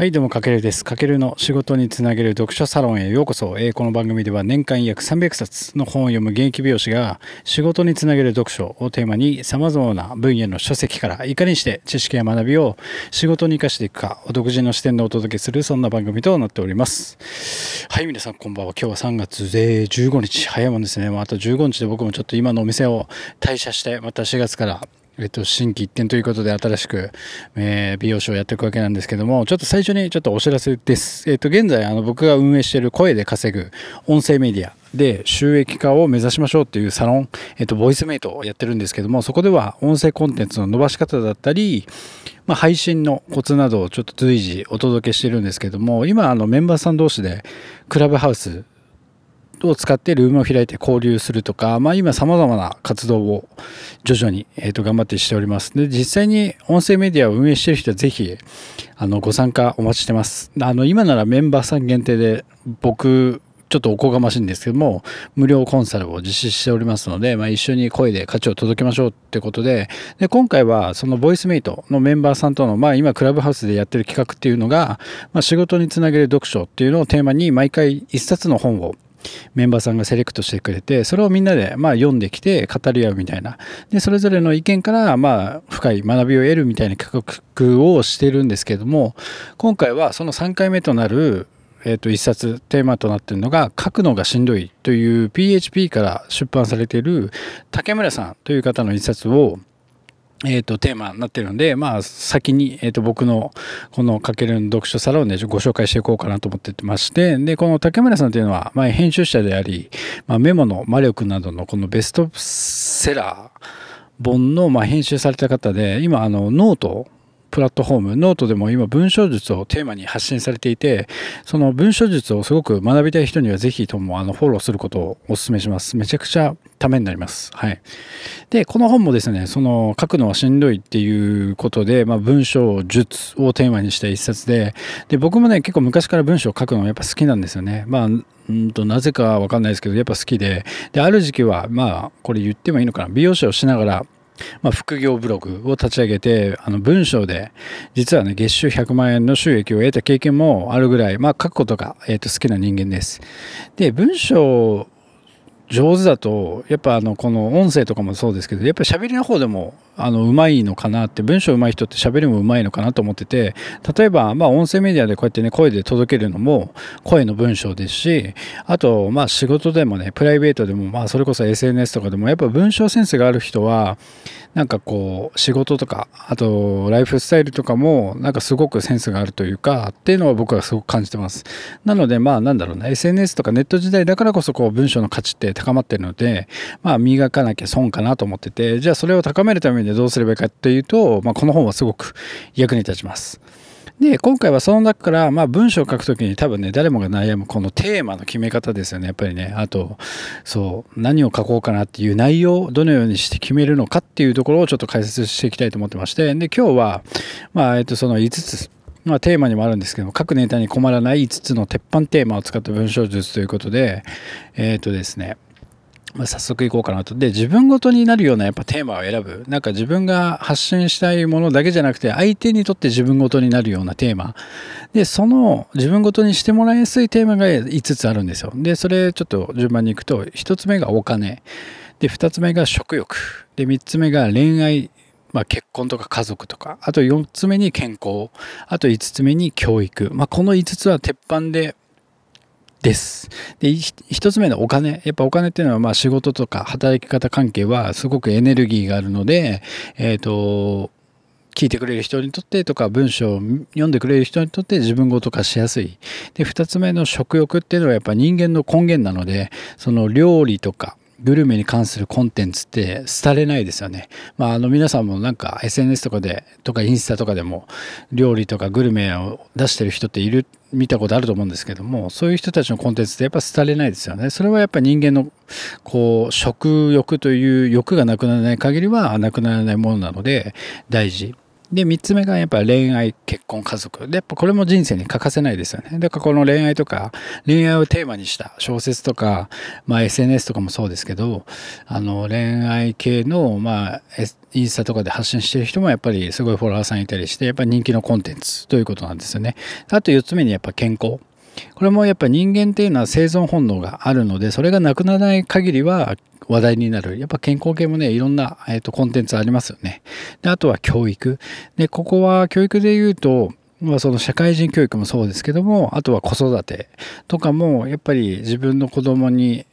はい、どうも、かけるです。かけるの仕事につなげる読書サロンへようこそ。えーこの番組では年間約300冊の本を読む現役美容師が仕事につなげる読書をテーマに様々な分野の書籍からいかにして知識や学びを仕事に生かしていくかを独自の視点でお届けするそんな番組となっております。はい、皆さんこんばんは。今日は3月で15日。早いもんですね。もうあと15日で僕もちょっと今のお店を退社して、また4月からえっと、新規一点ということで新しく、えー美容師をやっていくわけなんですけども、ちょっと最初にちょっとお知らせです。えっと、現在、あの、僕が運営している声で稼ぐ音声メディアで収益化を目指しましょうっていうサロン、えっと、ボイスメイトをやってるんですけども、そこでは音声コンテンツの伸ばし方だったり、まあ、配信のコツなどをちょっと随時お届けしてるんですけども、今、あの、メンバーさん同士でクラブハウスを使ってルームを開いて交流するとか、まあ、今様々な活動を徐々に、えー、と頑張ってしております。で、実際に音声メディアを運営している人はぜひ、あの、ご参加お待ちしてます。あの、今ならメンバーさん限定で、僕、ちょっとおこがましいんですけども、無料コンサルを実施しておりますので、まあ、一緒に声で価値を届けましょうってことで、で、今回はそのボイスメイトのメンバーさんとの、まあ、今クラブハウスでやってる企画っていうのが、まあ、仕事につなげる読書っていうのをテーマに毎回一冊の本をメンバーさんがセレクトしてくれて、それをみんなでまあ読んできて語り合うみたいな。で、それぞれの意見からまあ深い学びを得るみたいな企画をしてるんですけども、今回はその3回目となるえー、と一冊テーマとなっているのが「書くのがしんどい」という PHP から出版されている竹村さんという方の一冊をえー、とテーマになってるんで、まあ、先に、えー、と僕のこのかけるの読書サロンでご紹介していこうかなと思ってましてでこの竹村さんというのは、まあ、編集者であり、まあ、メモの魔力などのこのベストセラー本の、まあ、編集された方で今あのノートプラットフォームノートでも今文章術をテーマに発信されていてその文章術をすごく学びたい人にはぜひともあのフォローすることをお勧めします。めちゃくちゃためになります。はい。でこの本もですねその書くのはしんどいっていうことで、まあ、文章術をテーマにした一冊でで僕もね結構昔から文章を書くのやっぱ好きなんですよね。まあうんとなぜかわかんないですけどやっぱ好きで。である時期はまあこれ言ってもいいのかな。美容師をしながらまあ、副業ブログを立ち上げてあの文章で実はね月収100万円の収益を得た経験もあるぐらい、まあ、書くことが、えー、と好きな人間です。で文章上手だとやっぱあのこの音声とかもそうですけどやっぱり喋りの方でもあのうまいのかなって文章うまい人って喋りもうまいのかなと思ってて例えばまあ音声メディアでこうやってね声で届けるのも声の文章ですしあとまあ仕事でもねプライベートでもまあそれこそ SNS とかでもやっぱ文章センスがある人はなんかこう仕事とかあとライフスタイルとかもなんかすごくセンスがあるというかっていうのは僕はすごく感じてます。なのでまあなんだろうな SNS とかネット時代だからこそこう文章の価値って高まってるのでまあ磨かなきゃ損かなと思っててじゃあそれを高めるためにでどうすればいいかっていうと、まあ、この本はすごく役に立ちます。で今回はその中から、まあ、文章を書くときに多分ね誰もが悩むこのテーマの決め方ですよね。やっぱりね。あとそう何を書こうかなっていう内容をどのようにして決めるのかっていうところをちょっと解説していきたいと思ってまして。で今日は、まあえっと、その5つまあ、テーマにもあるんですけど各ネタに困らない5つの鉄板テーマを使った文章術ということでえっ、とですねまあ、早速いこうかなと。で、自分ごとになるようなやっぱテーマを選ぶ。なんか自分が発信したいものだけじゃなくて、相手にとって自分ごとになるようなテーマ。で、その自分ごとにしてもらいやすいテーマが5つあるんですよ。で、それちょっと順番にいくと、1つ目がお金。で、2つ目が食欲。で、3つ目が恋愛。まあ、結婚とか家族とか。あと4つ目に健康。あと5つ目に教育。まあ、この5つは鉄板でです。で、一つ目のお金。やっぱお金っていうのは、まあ仕事とか働き方関係はすごくエネルギーがあるので、えっ、ー、と、聞いてくれる人にとってとか文章を読んでくれる人にとって自分ごと化しやすい。で、二つ目の食欲っていうのはやっぱ人間の根源なので、その料理とかグルメに関するコンテンツって廃れないですよね。まあ、あの皆さんもなんか SNS とかで、とかインスタとかでも料理とかグルメを出してる人っている、見たことあると思うんですけども、そういう人たちのコンテンツってやっぱ廃れないですよね。それはやっぱ人間のこう食欲という欲がなくならない限りはなくならないものなので大事。で、3つ目がやっぱ恋愛、結婚、家族。で、やっぱこれも人生に欠かせないですよね。だからこの恋愛とか、恋愛をテーマにした小説とか、まあ SNS とかもそうですけど、あの恋愛系の、まあ、インスタとかで発信してる人もやっぱりすごいフォロワーさんいたりして、やっぱ人気のコンテンツということなんですよね。あと4つ目にやっぱ健康。これもやっぱ人間っていうのは生存本能があるので、それがなくならない限りは話題になる。やっぱ健康系もね、いろんな、えーと、コンテンツありますよね。で、あとは教育。で、ここは教育で言うと、まあ、その社会人教育もそうですけども、あとは子育てとかも、やっぱり自分の子供に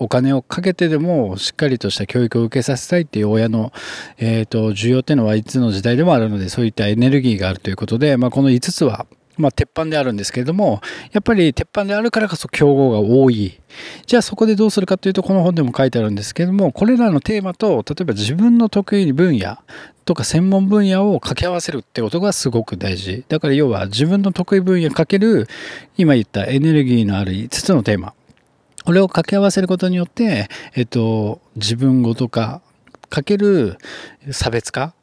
お金をかけてでもしっかりとした教育を受けさせたいっていう親の、えーと、需要っていうのはいつの時代でもあるのでそういったエネルギーがあるということで、まあ、この5つはまあ、鉄板であるんですけれども、やっぱり鉄板であるからこそ競合が多い。じゃあそこでどうするかというと、この本でも書いてあるんですけれども、これらのテーマと、例えば自分の得意分野とか専門分野を掛け合わせるってことがすごく大事。だから要は自分の得意分野かける、今言ったエネルギーのある5つのテーマ。これを掛け合わせることによって、えっと、自分ごとかかける差別化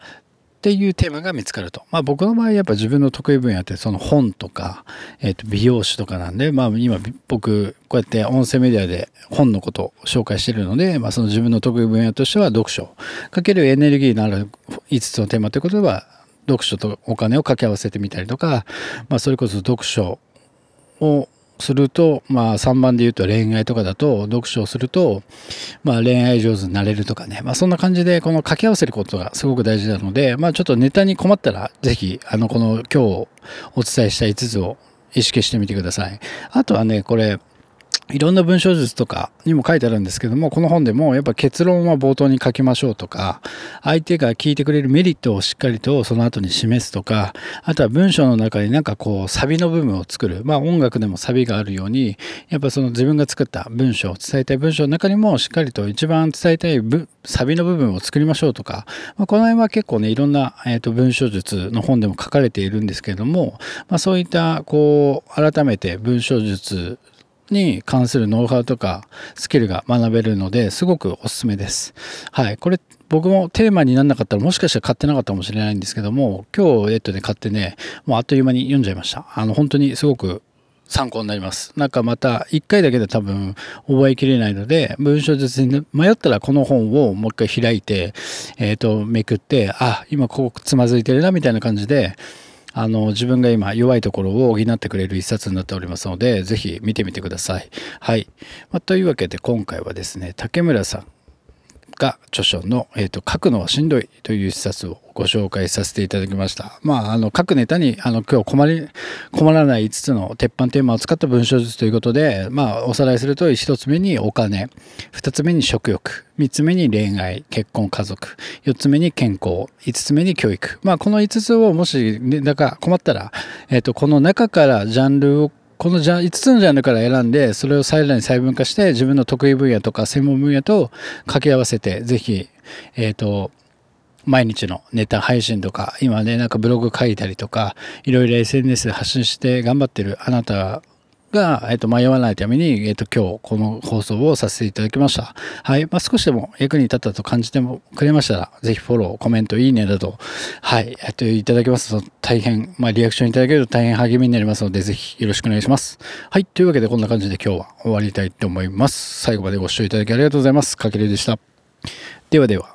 っていうテーマが見つかると。まあ僕の場合やっぱ自分の得意分野ってその本とか、えっ、ー、と美容師とかなんで、まあ今僕こうやって音声メディアで本のことを紹介してるので、まあその自分の得意分野としては読書かけるエネルギーのある5つのテーマということは読書とお金を掛け合わせてみたりとか、まあそれこそ読書をすると、まあ3番で言うと恋愛とかだと、読書をすると、まあ恋愛上手になれるとかね。まあそんな感じで、この掛け合わせることがすごく大事なので、まあちょっとネタに困ったら、ぜひ、あの、この今日お伝えした5つを意識してみてください。あとはね、これ、いろんな文章術とかにも書いてあるんですけども、この本でもやっぱ結論は冒頭に書きましょうとか、相手が聞いてくれるメリットをしっかりとその後に示すとか、あとは文章の中になんかこうサビの部分を作る。まあ音楽でもサビがあるように、やっぱその自分が作った文章、伝えたい文章の中にもしっかりと一番伝えたいサビの部分を作りましょうとか、まあ、この辺は結構ね、いろんな、えー、と文章術の本でも書かれているんですけれども、まあそういったこう改めて文章術に関するノウハウとかスキルが学べるのですごくおすすめです。はい。これ僕もテーマにならなかったらもしかしたら買ってなかったかもしれないんですけども今日えっとね買ってねもうあっという間に読んじゃいました。あの本当にすごく参考になります。なんかまた1回だけで多分覚えきれないので文章術に迷ったらこの本をもう一回開いてえっ、ー、とめくってあ今ここつまずいてるなみたいな感じであの自分が今弱いところを補ってくれる一冊になっておりますので是非見てみてください。はい、まあ、というわけで今回はですね竹村さんが著書の、えーと「書くのはしんどい」という一冊をご紹介させていただきました。まあ、あの各ネタにあの今日困り困らない5つの鉄板テーマを使った文章術ということで、まあ、おさらいすると1つ目にお金2つ目に食欲3つ目に恋愛結婚家族4つ目に健康5つ目に教育。まあ、この5つをもし、ね、だか困ったら、えーとこの中からジャンルをこのじゃ5つのジャンルから選んでそれを最大に細分化して自分の得意分野とか専門分野と掛け合わせてぜひえっ、ー、と毎日のネタ配信とか今ねなんかブログ書いたりとかいろいろ SNS で発信して頑張ってるあなたが、えっと、迷わないために、えっと、今日この放送をさせていただきました。はい。まあ、少しでも役に立ったと感じてもくれましたら、ぜひフォロー、コメント、いいねだと、はい、えっと、いただけますと大変、まあ、リアクションいただけると大変励みになりますので、ぜひよろしくお願いします。はい。というわけで、こんな感じで今日は終わりたいと思います。最後までご視聴いただきありがとうございます。かけるでした。ではでは。